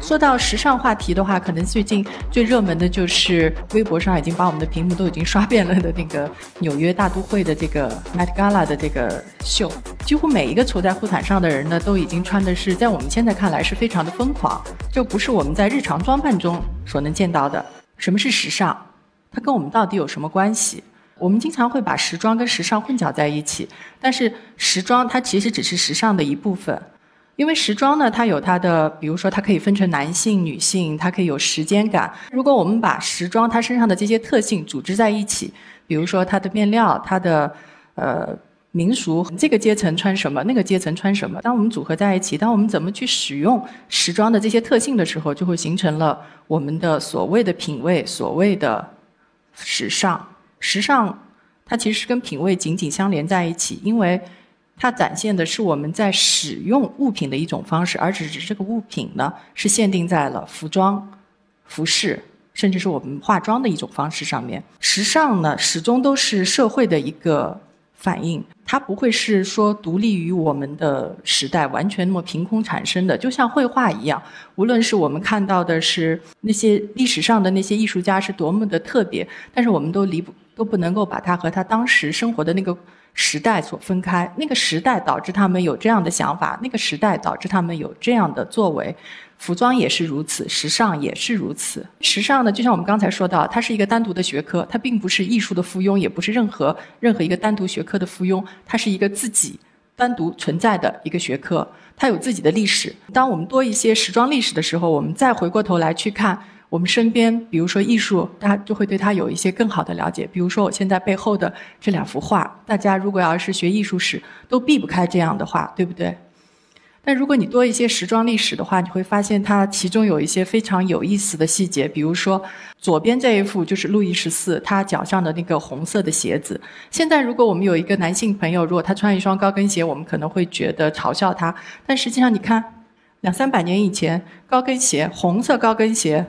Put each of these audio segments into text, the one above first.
说到时尚话题的话，可能最近最热门的就是微博上已经把我们的屏幕都已经刷遍了的那个纽约大都会的这个 Met Gala 的这个秀，几乎每一个走在护毯上的人呢，都已经穿的是在我们现在看来是非常的疯狂，就不是我们在日常装扮中所能见到的。什么是时尚？它跟我们到底有什么关系？我们经常会把时装跟时尚混淆在一起，但是时装它其实只是时尚的一部分。因为时装呢，它有它的，比如说它可以分成男性、女性，它可以有时间感。如果我们把时装它身上的这些特性组织在一起，比如说它的面料、它的呃民俗，这个阶层穿什么，那个阶层穿什么，当我们组合在一起，当我们怎么去使用时装的这些特性的时候，就会形成了我们的所谓的品味，所谓的时尚。时尚它其实是跟品味紧紧相连在一起，因为。它展现的是我们在使用物品的一种方式，而只是这个物品呢是限定在了服装、服饰，甚至是我们化妆的一种方式上面。时尚呢始终都是社会的一个反应，它不会是说独立于我们的时代，完全那么凭空产生的。就像绘画一样，无论是我们看到的是那些历史上的那些艺术家是多么的特别，但是我们都离不都不能够把它和他当时生活的那个。时代所分开，那个时代导致他们有这样的想法，那个时代导致他们有这样的作为。服装也是如此，时尚也是如此。时尚呢，就像我们刚才说到，它是一个单独的学科，它并不是艺术的附庸，也不是任何任何一个单独学科的附庸，它是一个自己单独存在的一个学科，它有自己的历史。当我们多一些时装历史的时候，我们再回过头来去看。我们身边，比如说艺术，大家就会对它有一些更好的了解。比如说我现在背后的这两幅画，大家如果要是学艺术史，都避不开这样的画，对不对？但如果你多一些时装历史的话，你会发现它其中有一些非常有意思的细节。比如说左边这一幅就是路易十四他脚上的那个红色的鞋子。现在如果我们有一个男性朋友，如果他穿一双高跟鞋，我们可能会觉得嘲笑他。但实际上你看，两三百年以前，高跟鞋，红色高跟鞋。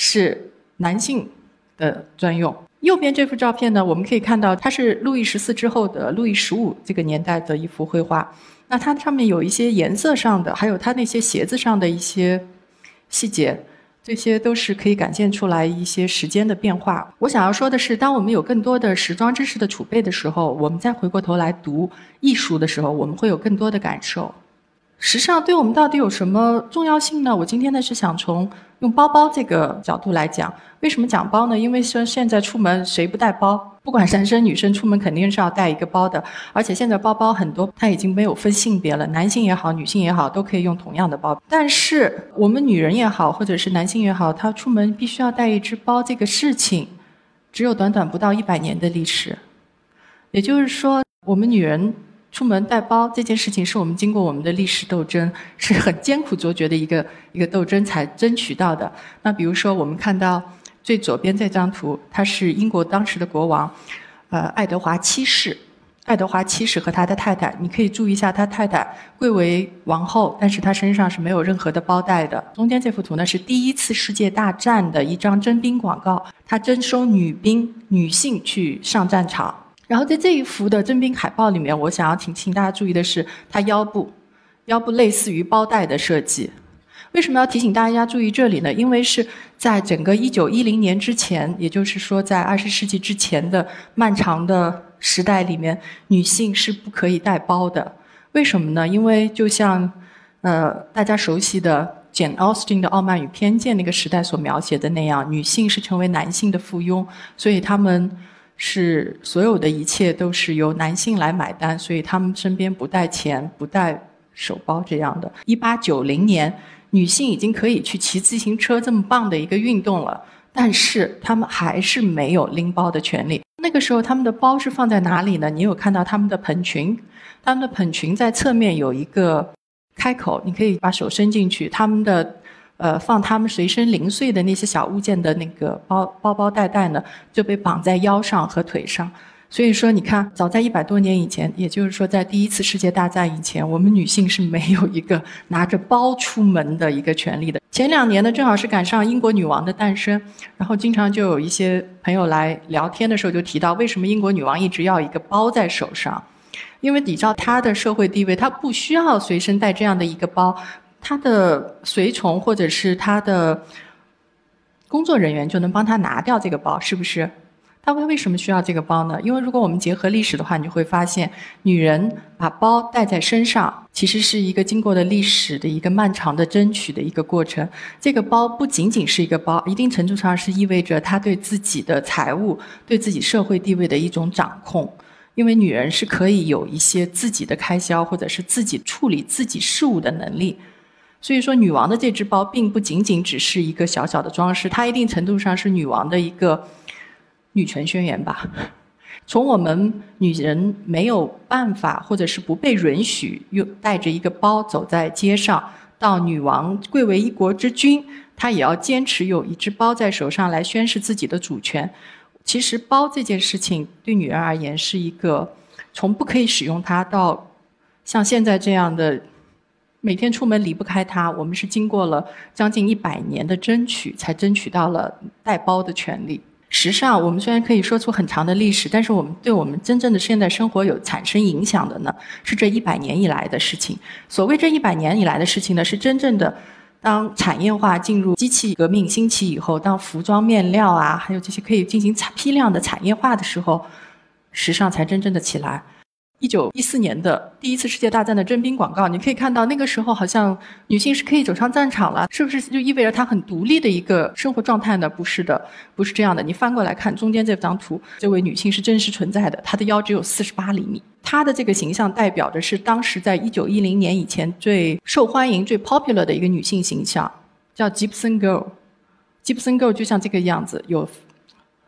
是男性的专用。右边这幅照片呢，我们可以看到它是路易十四之后的路易十五这个年代的一幅绘画。那它上面有一些颜色上的，还有它那些鞋子上的一些细节，这些都是可以展现出来一些时间的变化。我想要说的是，当我们有更多的时装知识的储备的时候，我们再回过头来读艺术的时候，我们会有更多的感受。时尚对我们到底有什么重要性呢？我今天呢是想从用包包这个角度来讲。为什么讲包呢？因为说现在出门谁不带包？不管男生女生出门肯定是要带一个包的。而且现在包包很多，它已经没有分性别了，男性也好，女性也好，都可以用同样的包。但是我们女人也好，或者是男性也好，他出门必须要带一只包，这个事情只有短短不到一百年的历史。也就是说，我们女人。出门带包这件事情，是我们经过我们的历史斗争，是很艰苦卓绝的一个一个斗争才争取到的。那比如说，我们看到最左边这张图，他是英国当时的国王，呃，爱德华七世。爱德华七世和他的太太，你可以注意一下，他太太贵为王后，但是他身上是没有任何的包带的。中间这幅图呢，是第一次世界大战的一张征兵广告，他征收女兵、女性去上战场。然后在这一幅的征兵海报里面，我想要请请大家注意的是，它腰部，腰部类似于包带的设计。为什么要提醒大家注意这里呢？因为是在整个一九一零年之前，也就是说在二十世纪之前的漫长的时代里面，女性是不可以带包的。为什么呢？因为就像呃大家熟悉的简奥斯汀的《傲慢与偏见》那个时代所描写的那样，女性是成为男性的附庸，所以他们。是所有的一切都是由男性来买单，所以他们身边不带钱、不带手包这样的。一八九零年，女性已经可以去骑自行车这么棒的一个运动了，但是她们还是没有拎包的权利。那个时候，他们的包是放在哪里呢？你有看到他们的蓬裙？他们的蓬裙在侧面有一个开口，你可以把手伸进去。他们的。呃，放他们随身零碎的那些小物件的那个包包包袋袋呢，就被绑在腰上和腿上。所以说，你看，早在一百多年以前，也就是说，在第一次世界大战以前，我们女性是没有一个拿着包出门的一个权利的。前两年呢，正好是赶上英国女王的诞生，然后经常就有一些朋友来聊天的时候就提到，为什么英国女王一直要一个包在手上？因为你知道她的社会地位，她不需要随身带这样的一个包，他的随从或者是他的工作人员就能帮他拿掉这个包，是不是？他会为什么需要这个包呢？因为如果我们结合历史的话，你就会发现，女人把包带在身上，其实是一个经过了历史的一个漫长的争取的一个过程。这个包不仅仅是一个包，一定程度上是意味着她对自己的财务、对自己社会地位的一种掌控。因为女人是可以有一些自己的开销，或者是自己处理自己事务的能力。所以说，女王的这只包并不仅仅只是一个小小的装饰，它一定程度上是女王的一个。女权宣言吧，从我们女人没有办法，或者是不被允许用带着一个包走在街上，到女王贵为一国之君，她也要坚持有一只包在手上来宣示自己的主权。其实包这件事情对女人而言是一个从不可以使用它到像现在这样的每天出门离不开它，我们是经过了将近一百年的争取，才争取到了带包的权利。时尚，我们虽然可以说出很长的历史，但是我们对我们真正的现代生活有产生影响的呢，是这一百年以来的事情。所谓这一百年以来的事情呢，是真正的当产业化进入机器革命兴起以后，当服装面料啊，还有这些可以进行产批量的产业化的时候，时尚才真正的起来。一九一四年的第一次世界大战的征兵广告，你可以看到那个时候好像女性是可以走上战场了，是不是就意味着她很独立的一个生活状态呢？不是的，不是这样的。你翻过来看中间这张图，这位女性是真实存在的，她的腰只有四十八厘米，她的这个形象代表的是当时在一九一零年以前最受欢迎、最 popular 的一个女性形象，叫 Gibson Girl。Gibson Girl 就像这个样子，有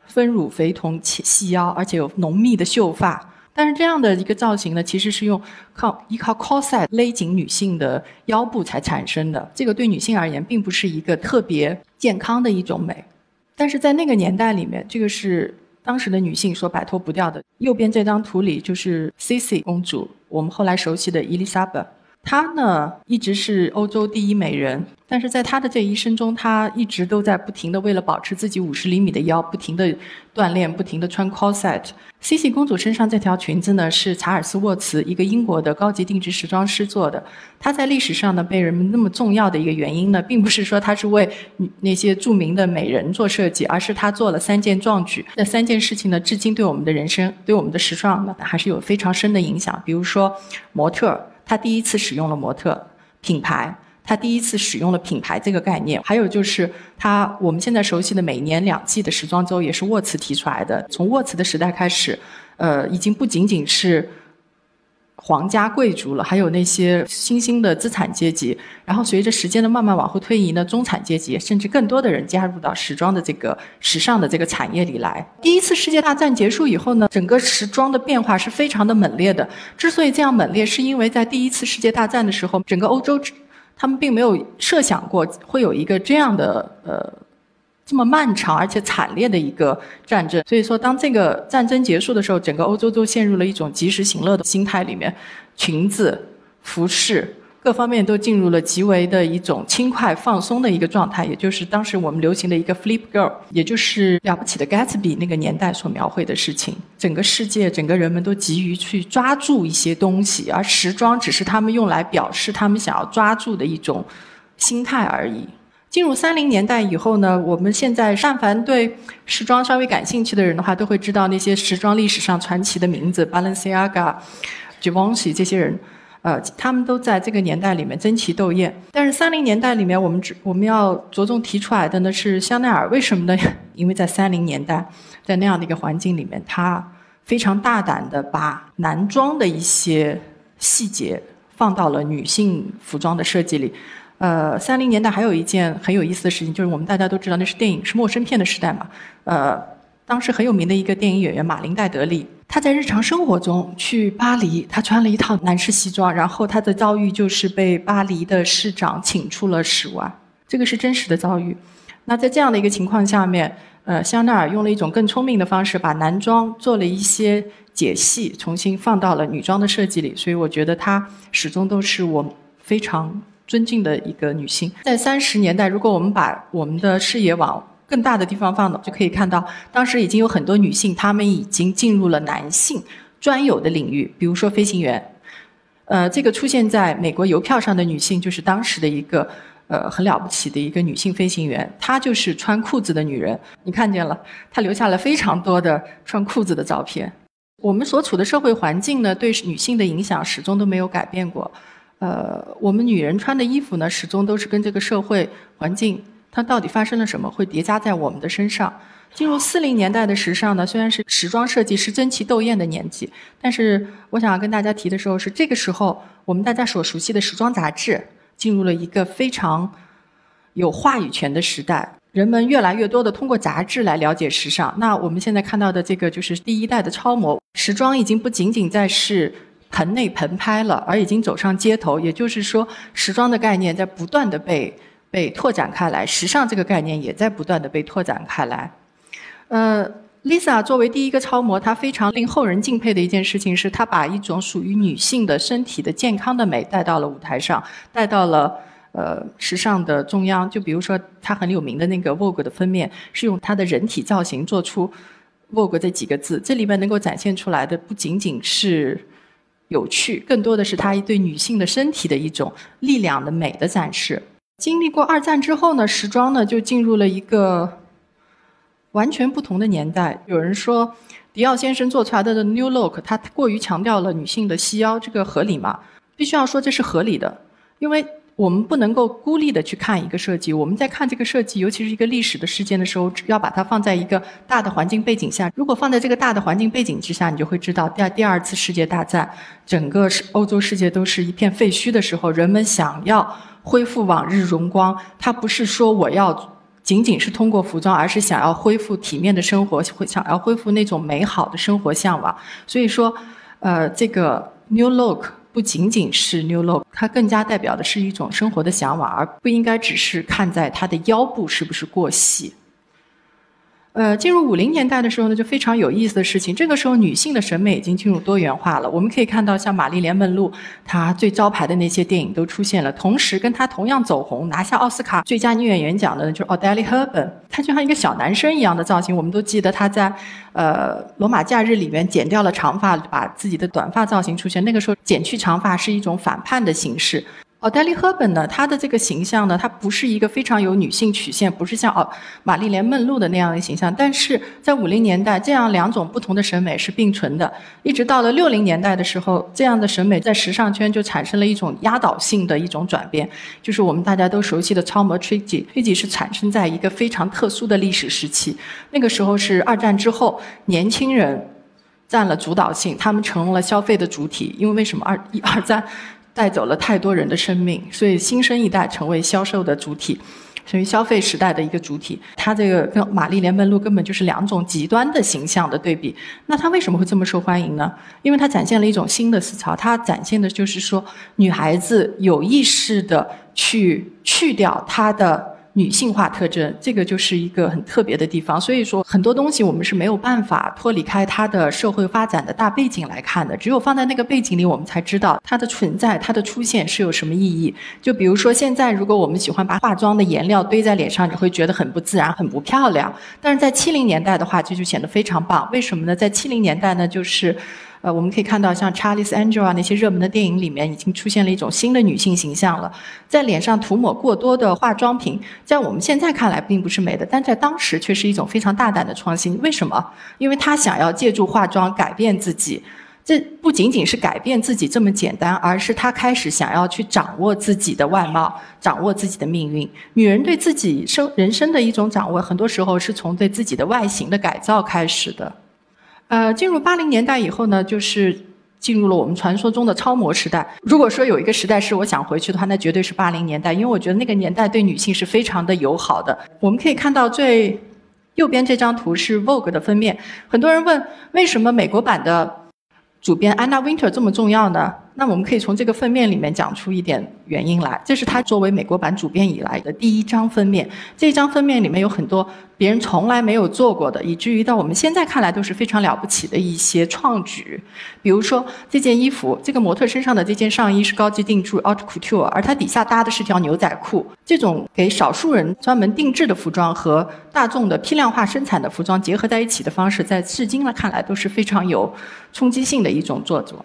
丰乳肥臀、且细腰，而且有浓密的秀发。但是这样的一个造型呢，其实是用靠依靠 corset 勒紧女性的腰部才产生的。这个对女性而言，并不是一个特别健康的一种美。但是在那个年代里面，这个是当时的女性所摆脱不掉的。右边这张图里就是 Cici 公主，我们后来熟悉的伊丽莎白。她呢，一直是欧洲第一美人，但是在她的这一生中，她一直都在不停的为了保持自己五十厘米的腰，不停的锻炼，不停的穿 corset。西西公主身上这条裙子呢，是查尔斯沃茨，一个英国的高级定制时装师做的。她在历史上呢，被人们那么重要的一个原因呢，并不是说她是为那些著名的美人做设计，而是她做了三件壮举。那三件事情呢，至今对我们的人生，对我们的时尚呢，还是有非常深的影响。比如说，模特。他第一次使用了模特品牌，他第一次使用了品牌这个概念。还有就是他我们现在熟悉的每年两季的时装周也是沃茨提出来的。从沃茨的时代开始，呃，已经不仅仅是。皇家贵族了，还有那些新兴的资产阶级。然后随着时间的慢慢往后推移呢，中产阶级甚至更多的人加入到时装的这个时尚的这个产业里来。第一次世界大战结束以后呢，整个时装的变化是非常的猛烈的。之所以这样猛烈，是因为在第一次世界大战的时候，整个欧洲他们并没有设想过会有一个这样的呃。这么漫长而且惨烈的一个战争，所以说当这个战争结束的时候，整个欧洲都陷入了一种及时行乐的心态里面，裙子、服饰各方面都进入了极为的一种轻快放松的一个状态，也就是当时我们流行的一个 flip girl，也就是了不起的 Gatsby 那个年代所描绘的事情。整个世界，整个人们都急于去抓住一些东西，而时装只是他们用来表示他们想要抓住的一种心态而已。进入三零年代以后呢，我们现在但凡对时装稍微感兴趣的人的话，都会知道那些时装历史上传奇的名字，Balenciaga、Givenchy 这些人，呃，他们都在这个年代里面争奇斗艳。但是三零年代里面，我们只我们要着重提出来的呢是香奈儿，为什么呢？因为在三零年代，在那样的一个环境里面，他非常大胆的把男装的一些细节放到了女性服装的设计里。呃，三零年代还有一件很有意思的事情，就是我们大家都知道，那是电影是陌生片的时代嘛。呃，当时很有名的一个电影演员马林戴德利，他在日常生活中去巴黎，他穿了一套男士西装，然后他的遭遇就是被巴黎的市长请出了室外，这个是真实的遭遇。那在这样的一个情况下面，呃，香奈儿用了一种更聪明的方式，把男装做了一些解析，重新放到了女装的设计里，所以我觉得它始终都是我非常。尊敬的一个女性。在三十年代，如果我们把我们的视野往更大的地方放，就可以看到，当时已经有很多女性，她们已经进入了男性专有的领域，比如说飞行员。呃，这个出现在美国邮票上的女性，就是当时的一个呃很了不起的一个女性飞行员，她就是穿裤子的女人。你看见了，她留下了非常多的穿裤子的照片。我们所处的社会环境呢，对女性的影响始终都没有改变过。呃，我们女人穿的衣服呢，始终都是跟这个社会环境。它到底发生了什么？会叠加在我们的身上。进入四零年代的时尚呢，虽然是时装设计师争奇斗艳的年纪，但是我想要跟大家提的时候是这个时候，我们大家所熟悉的时装杂志进入了一个非常有话语权的时代。人们越来越多的通过杂志来了解时尚。那我们现在看到的这个就是第一代的超模，时装已经不仅仅在是棚内棚拍了，而已经走上街头。也就是说，时装的概念在不断的被。被拓展开来，时尚这个概念也在不断的被拓展开来。呃，Lisa 作为第一个超模，她非常令后人敬佩的一件事情是，她把一种属于女性的身体的健康的美带到了舞台上，带到了呃时尚的中央。就比如说，她很有名的那个 Vogue 的封面，是用她的人体造型做出 Vogue 这几个字。这里面能够展现出来的不仅仅是有趣，更多的是他对女性的身体的一种力量的美的展示。经历过二战之后呢，时装呢就进入了一个完全不同的年代。有人说，迪奥先生做出来的 New Look，他过于强调了女性的细腰，这个合理吗？必须要说这是合理的，因为我们不能够孤立的去看一个设计。我们在看这个设计，尤其是一个历史的事件的时候，要把它放在一个大的环境背景下。如果放在这个大的环境背景之下，你就会知道，在第二次世界大战，整个欧洲世界都是一片废墟的时候，人们想要。恢复往日荣光，它不是说我要仅仅是通过服装，而是想要恢复体面的生活，想要恢复那种美好的生活向往。所以说，呃，这个 New Look 不仅仅是 New Look，它更加代表的是一种生活的向往，而不应该只是看在它的腰部是不是过细。呃，进入五零年代的时候呢，就非常有意思的事情。这个时候，女性的审美已经进入多元化了。我们可以看到，像玛丽莲梦露，她最招牌的那些电影都出现了。同时，跟她同样走红、拿下奥斯卡最佳女演员奖的，就是 Audrey Hepburn。她就像一个小男生一样的造型。我们都记得她在呃《罗马假日》里面剪掉了长发，把自己的短发造型出现。那个时候，剪去长发是一种反叛的形式。奥黛丽·赫本呢？她的这个形象呢，她不是一个非常有女性曲线，不是像奥玛丽莲·梦露的那样的形象。但是在五零年代，这样两种不同的审美是并存的。一直到了六零年代的时候，这样的审美在时尚圈就产生了一种压倒性的一种转变，就是我们大家都熟悉的超模 Trixie。Trixie 是产生在一个非常特殊的历史时期，那个时候是二战之后，年轻人占了主导性，他们成了消费的主体。因为为什么二一二战？带走了太多人的生命，所以新生一代成为销售的主体，成为消费时代的一个主体。他这个跟玛丽莲梦露根本就是两种极端的形象的对比。那他为什么会这么受欢迎呢？因为他展现了一种新的思潮，他展现的就是说，女孩子有意识的去去掉她的。女性化特征，这个就是一个很特别的地方。所以说，很多东西我们是没有办法脱离开它的社会发展的大背景来看的。只有放在那个背景里，我们才知道它的存在、它的出现是有什么意义。就比如说，现在如果我们喜欢把化妆的颜料堆在脸上，你会觉得很不自然、很不漂亮。但是在七零年代的话，这就显得非常棒。为什么呢？在七零年代呢，就是。呃，我们可以看到，像 Charlie's Angel 啊那些热门的电影里面，已经出现了一种新的女性形象了。在脸上涂抹过多的化妆品，在我们现在看来并不是美的，但在当时却是一种非常大胆的创新。为什么？因为她想要借助化妆改变自己。这不仅仅是改变自己这么简单，而是她开始想要去掌握自己的外貌，掌握自己的命运。女人对自己生人生的一种掌握，很多时候是从对自己的外形的改造开始的。呃，进入八零年代以后呢，就是进入了我们传说中的超模时代。如果说有一个时代是我想回去的话，那绝对是八零年代，因为我觉得那个年代对女性是非常的友好的。我们可以看到最右边这张图是 Vogue 的封面。很多人问，为什么美国版的主编 Anna Winter 这么重要呢？那我们可以从这个封面里面讲出一点原因来。这是他作为美国版主编以来的第一张封面。这张封面里面有很多别人从来没有做过的，以至于到我们现在看来都是非常了不起的一些创举。比如说这件衣服，这个模特身上的这件上衣是高级定制 a u t couture），而它底下搭的是条牛仔裤。这种给少数人专门定制的服装和大众的批量化生产的服装结合在一起的方式，在至今来看来都是非常有冲击性的一种做作。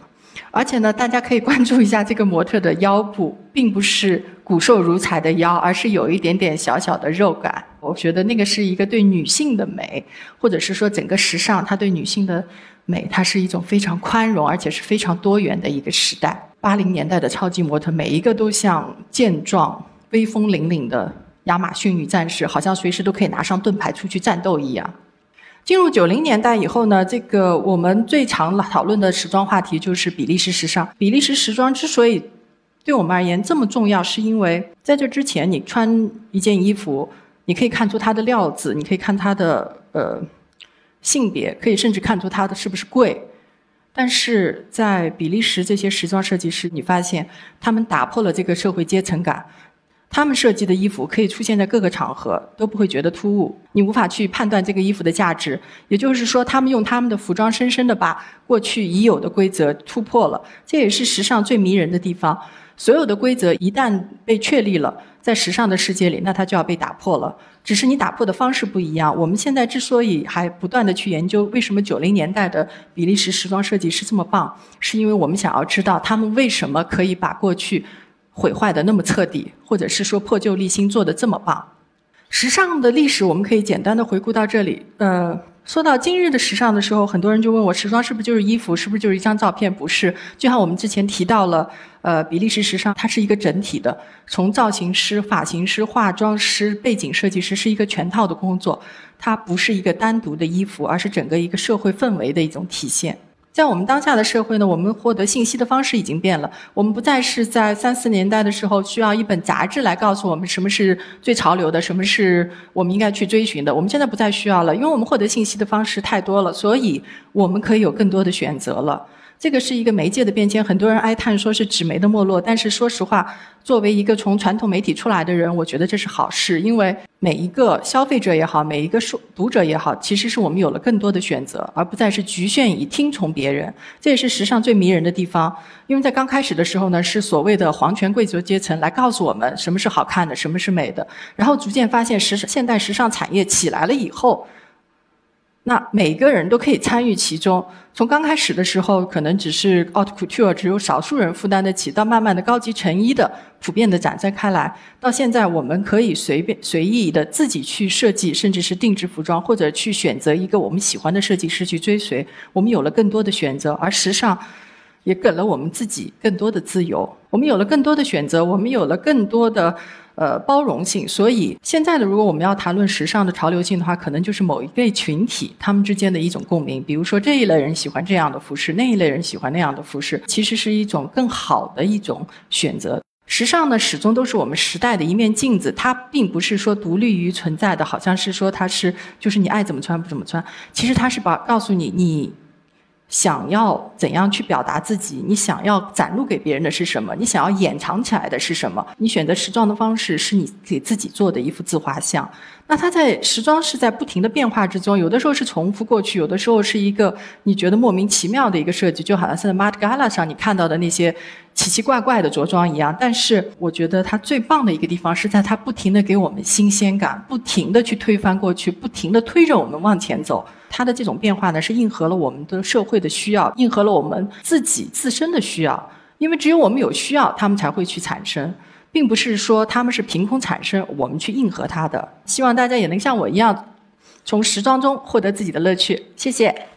而且呢，大家可以关注一下这个模特的腰部，并不是骨瘦如柴的腰，而是有一点点小小的肉感。我觉得那个是一个对女性的美，或者是说整个时尚，它对女性的美，它是一种非常宽容而且是非常多元的一个时代。八零年代的超级模特，每一个都像健壮、威风凛凛的亚马逊女战士，好像随时都可以拿上盾牌出去战斗一样。进入九零年代以后呢，这个我们最常讨论的时装话题就是比利时时尚。比利时时装之所以对我们而言这么重要，是因为在这之前，你穿一件衣服，你可以看出它的料子，你可以看它的呃性别，可以甚至看出它的是不是贵。但是在比利时这些时装设计师，你发现他们打破了这个社会阶层感。他们设计的衣服可以出现在各个场合，都不会觉得突兀。你无法去判断这个衣服的价值，也就是说，他们用他们的服装深深的把过去已有的规则突破了。这也是时尚最迷人的地方。所有的规则一旦被确立了，在时尚的世界里，那它就要被打破了。只是你打破的方式不一样。我们现在之所以还不断的去研究为什么九零年代的比利时时装设计师这么棒，是因为我们想要知道他们为什么可以把过去。毁坏的那么彻底，或者是说破旧立新做的这么棒，时尚的历史我们可以简单的回顾到这里。呃，说到今日的时尚的时候，很多人就问我，时装是不是就是衣服？是不是就是一张照片？不是，就像我们之前提到了，呃，比利时时尚它是一个整体的，从造型师、发型师、化妆师、背景设计师是一个全套的工作，它不是一个单独的衣服，而是整个一个社会氛围的一种体现。在我们当下的社会呢，我们获得信息的方式已经变了。我们不再是在三四年代的时候需要一本杂志来告诉我们什么是最潮流的，什么是我们应该去追寻的。我们现在不再需要了，因为我们获得信息的方式太多了，所以我们可以有更多的选择了。这个是一个媒介的变迁，很多人哀叹说是纸媒的没落，但是说实话，作为一个从传统媒体出来的人，我觉得这是好事，因为每一个消费者也好，每一个书读者也好，其实是我们有了更多的选择，而不再是局限于听从别人。这也是时尚最迷人的地方，因为在刚开始的时候呢，是所谓的皇权贵族阶层来告诉我们什么是好看的，什么是美的，然后逐渐发现时尚现代时尚产业起来了以后。那每个人都可以参与其中。从刚开始的时候，可能只是 haute couture，只有少数人负担得起；到慢慢的高级成衣的普遍的展开开来，到现在我们可以随便随意的自己去设计，甚至是定制服装，或者去选择一个我们喜欢的设计师去追随。我们有了更多的选择，而时尚也给了我们自己更多的自由。我们有了更多的选择，我们有了更多的。呃，包容性。所以现在的，如果我们要谈论时尚的潮流性的话，可能就是某一类群体他们之间的一种共鸣。比如说这一类人喜欢这样的服饰，那一类人喜欢那样的服饰，其实是一种更好的一种选择。时尚呢，始终都是我们时代的一面镜子，它并不是说独立于存在的，好像是说它是就是你爱怎么穿不怎么穿。其实它是把告诉你你。想要怎样去表达自己？你想要展露给别人的是什么？你想要掩藏起来的是什么？你选择时装的方式是你给自己做的一幅自画像。那它在时装是在不停的变化之中，有的时候是重复过去，有的时候是一个你觉得莫名其妙的一个设计，就好像在 Met Gala 上你看到的那些奇奇怪怪的着装一样。但是我觉得它最棒的一个地方是在它不停的给我们新鲜感，不停的去推翻过去，不停的推着我们往前走。它的这种变化呢，是应和了我们的社会的需要，应和了我们自己自身的需要。因为只有我们有需要，他们才会去产生。并不是说他们是凭空产生，我们去应和他的。希望大家也能像我一样，从时装中获得自己的乐趣。谢谢。